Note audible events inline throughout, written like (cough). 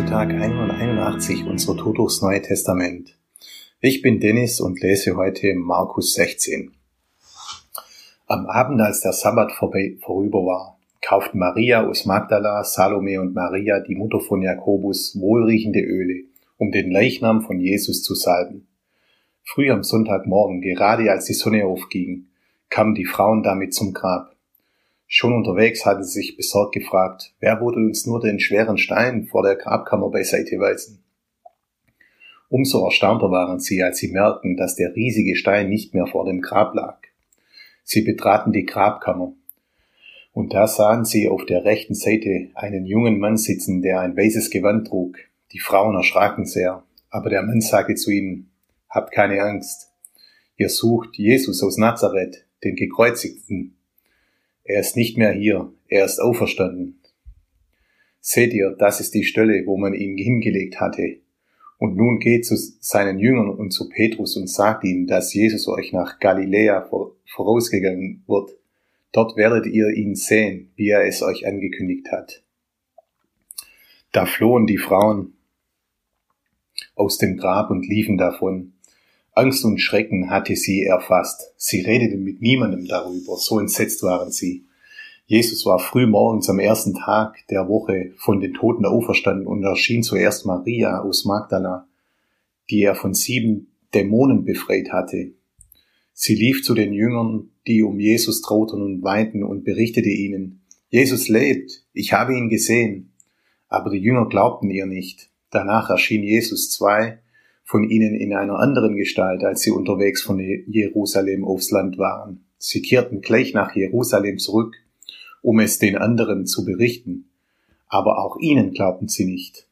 zu Tag 181 unserer durchs Neue Testament. Ich bin Dennis und lese heute Markus 16. Am Abend, als der Sabbat vorüber war, kauften Maria aus Magdala, Salome und Maria, die Mutter von Jakobus, wohlriechende Öle, um den Leichnam von Jesus zu salben. Früh am Sonntagmorgen, gerade als die Sonne aufging, kamen die Frauen damit zum Grab. Schon unterwegs hatte sie sich besorgt gefragt, wer würde uns nur den schweren Stein vor der Grabkammer beiseite weisen? Umso erstaunter waren sie, als sie merkten, dass der riesige Stein nicht mehr vor dem Grab lag. Sie betraten die Grabkammer. Und da sahen sie auf der rechten Seite einen jungen Mann sitzen, der ein weißes Gewand trug. Die Frauen erschraken sehr, aber der Mann sagte zu ihnen, Habt keine Angst. Ihr sucht Jesus aus Nazareth, den Gekreuzigten. Er ist nicht mehr hier, er ist auferstanden. Seht ihr, das ist die Stelle, wo man ihn hingelegt hatte. Und nun geht zu seinen Jüngern und zu Petrus und sagt ihnen, dass Jesus euch nach Galiläa vorausgegangen wird. Dort werdet ihr ihn sehen, wie er es euch angekündigt hat. Da flohen die Frauen aus dem Grab und liefen davon. Angst und Schrecken hatte sie erfasst. Sie redeten mit niemandem darüber, so entsetzt waren sie. Jesus war früh morgens am ersten Tag der Woche von den Toten auferstanden und erschien zuerst Maria aus Magdala, die er von sieben Dämonen befreit hatte. Sie lief zu den Jüngern, die um Jesus trauten und weinten und berichtete ihnen, Jesus lebt, ich habe ihn gesehen. Aber die Jünger glaubten ihr nicht. Danach erschien Jesus zwei, von ihnen in einer anderen Gestalt, als sie unterwegs von Jerusalem aufs Land waren. Sie kehrten gleich nach Jerusalem zurück, um es den anderen zu berichten, aber auch ihnen glaubten sie nicht.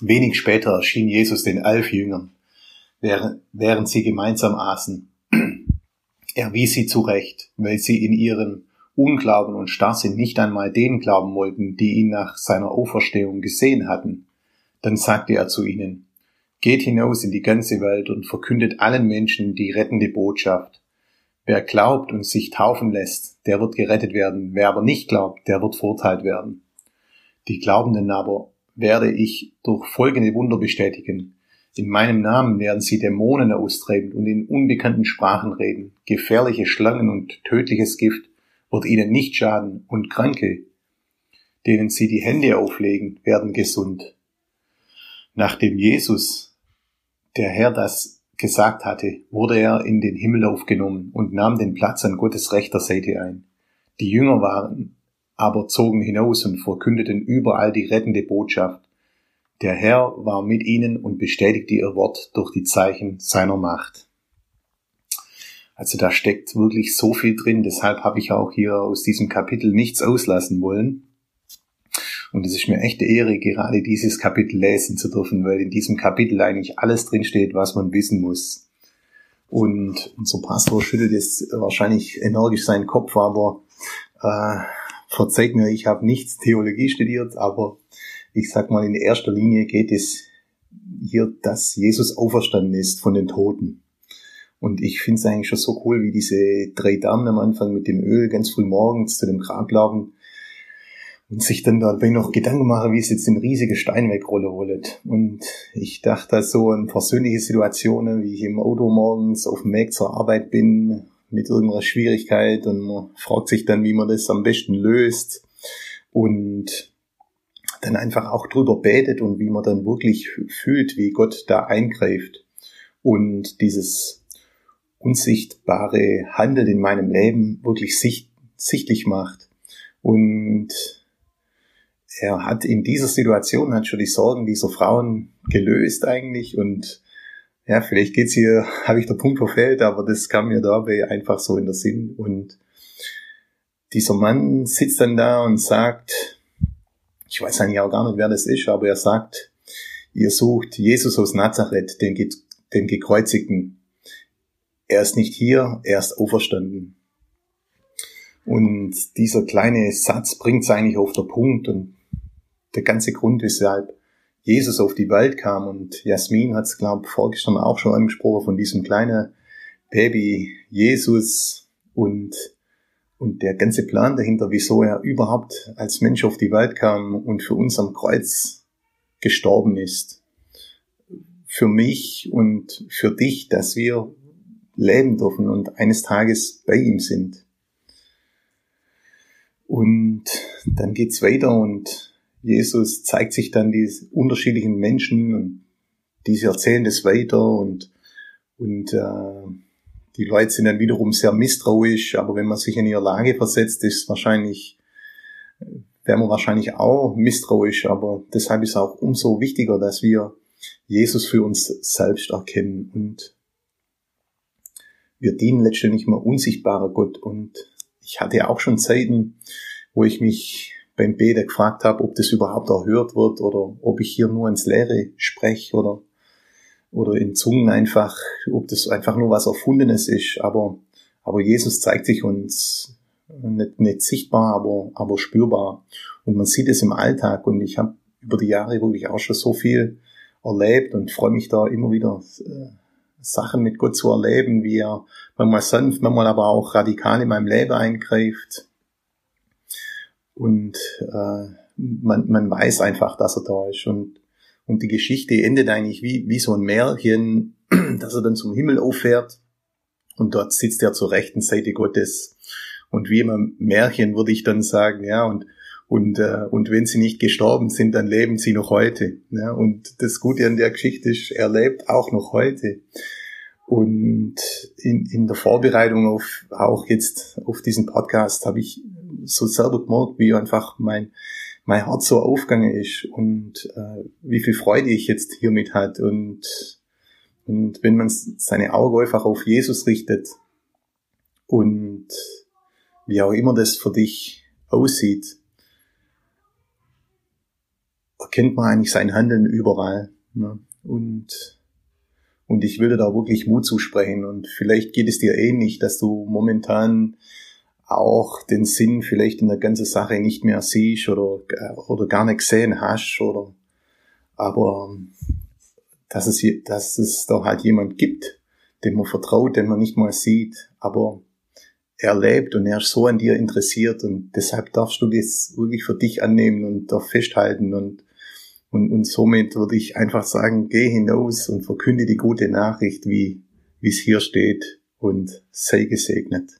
Wenig später erschien Jesus den elf Jüngern, während sie gemeinsam aßen. Er wies sie zurecht, weil sie in ihren Unglauben und Starrsinn nicht einmal denen glauben wollten, die ihn nach seiner Auferstehung gesehen hatten. Dann sagte er zu ihnen, Geht hinaus in die ganze Welt und verkündet allen Menschen die rettende Botschaft. Wer glaubt und sich taufen lässt, der wird gerettet werden. Wer aber nicht glaubt, der wird verurteilt werden. Die Glaubenden aber werde ich durch folgende Wunder bestätigen. In meinem Namen werden sie Dämonen austreiben und in unbekannten Sprachen reden. Gefährliche Schlangen und tödliches Gift wird ihnen nicht schaden und Kranke, denen sie die Hände auflegen, werden gesund. Nachdem Jesus, der Herr, das gesagt hatte, wurde er in den Himmel aufgenommen und nahm den Platz an Gottes rechter Seite ein. Die Jünger waren aber zogen hinaus und verkündeten überall die rettende Botschaft. Der Herr war mit ihnen und bestätigte ihr Wort durch die Zeichen seiner Macht. Also da steckt wirklich so viel drin, deshalb habe ich auch hier aus diesem Kapitel nichts auslassen wollen. Und es ist mir echte Ehre, gerade dieses Kapitel lesen zu dürfen, weil in diesem Kapitel eigentlich alles drinsteht, was man wissen muss. Und unser Pastor schüttelt jetzt wahrscheinlich energisch seinen Kopf, aber äh, verzeiht mir, ich habe nichts Theologie studiert, aber ich sag mal, in erster Linie geht es hier, dass Jesus auferstanden ist von den Toten. Und ich finde es eigentlich schon so cool, wie diese drei Damen am Anfang mit dem Öl ganz früh morgens zu dem Grab laufen und sich dann dabei noch Gedanken machen, wie es jetzt den riesigen Stein wegrolle wollet. Und ich dachte so an persönliche Situationen, wie ich im Auto morgens auf dem Weg zur Arbeit bin, mit irgendeiner Schwierigkeit und man fragt sich dann, wie man das am besten löst und dann einfach auch drüber betet und wie man dann wirklich fühlt, wie Gott da eingreift und dieses unsichtbare Handeln in meinem Leben wirklich sicht, sichtlich macht. Und er hat in dieser Situation die Sorgen dieser Frauen gelöst eigentlich und ja, vielleicht geht's hier, (laughs) habe ich der Punkt verfehlt, aber das kam mir dabei einfach so in der Sinn und dieser Mann sitzt dann da und sagt, ich weiß eigentlich auch gar nicht, wer das ist, aber er sagt, ihr sucht Jesus aus Nazareth, den, den Gekreuzigten. Er ist nicht hier, er ist auferstanden. Und dieser kleine Satz bringt es eigentlich auf den Punkt und der ganze Grund, weshalb Jesus auf die Welt kam. Und Jasmin hat es, glaube ich, vorgestern auch schon angesprochen von diesem kleinen Baby Jesus und, und der ganze Plan dahinter, wieso er überhaupt als Mensch auf die Welt kam und für uns am Kreuz gestorben ist. Für mich und für dich, dass wir leben dürfen und eines Tages bei ihm sind. Und dann geht's weiter und Jesus zeigt sich dann die unterschiedlichen Menschen und diese erzählen das weiter und, und äh, die Leute sind dann wiederum sehr misstrauisch, aber wenn man sich in ihre Lage versetzt, ist wahrscheinlich, wäre man wahrscheinlich auch misstrauisch, aber deshalb ist auch umso wichtiger, dass wir Jesus für uns selbst erkennen und wir dienen letztendlich mal unsichtbarer Gott. Und ich hatte auch schon Zeiten, wo ich mich beim Beten gefragt habe, ob das überhaupt erhört wird oder ob ich hier nur ins Leere spreche oder, oder in Zungen einfach, ob das einfach nur was Erfundenes ist. Aber, aber Jesus zeigt sich uns nicht, nicht sichtbar, aber, aber spürbar. Und man sieht es im Alltag und ich habe über die Jahre wirklich auch schon so viel erlebt und freue mich da immer wieder äh, Sachen mit Gott zu erleben, wie er manchmal sanft, manchmal aber auch radikal in meinem Leben eingreift. Und äh, man, man weiß einfach, dass er da ist. Und, und die Geschichte endet eigentlich wie, wie so ein Märchen, (clears throat) dass er dann zum Himmel auffährt und dort sitzt er zur rechten Seite Gottes. Und wie immer Märchen würde ich dann sagen, ja, und und, äh, und wenn sie nicht gestorben sind, dann leben sie noch heute. Ja? Und das Gute an der Geschichte ist, er lebt auch noch heute. Und in, in der Vorbereitung auf auch jetzt auf diesen Podcast habe ich so selber gemerkt, wie einfach mein, mein Herz so aufgegangen ist und äh, wie viel Freude ich jetzt hiermit hat. Und, und wenn man seine Augen einfach auf Jesus richtet und wie auch immer das für dich aussieht, erkennt man eigentlich sein Handeln überall. Ne? Und, und ich würde da wirklich Mut zusprechen. Und vielleicht geht es dir ähnlich, dass du momentan auch den Sinn vielleicht in der ganzen Sache nicht mehr siehst oder, oder gar nicht gesehen hast oder, aber dass es, dass es da halt jemand gibt, dem man vertraut, den man nicht mal sieht, aber er lebt und er ist so an dir interessiert und deshalb darfst du das wirklich für dich annehmen und da festhalten und und, und somit würde ich einfach sagen, geh hinaus und verkünde die gute Nachricht, wie wie es hier steht und sei gesegnet.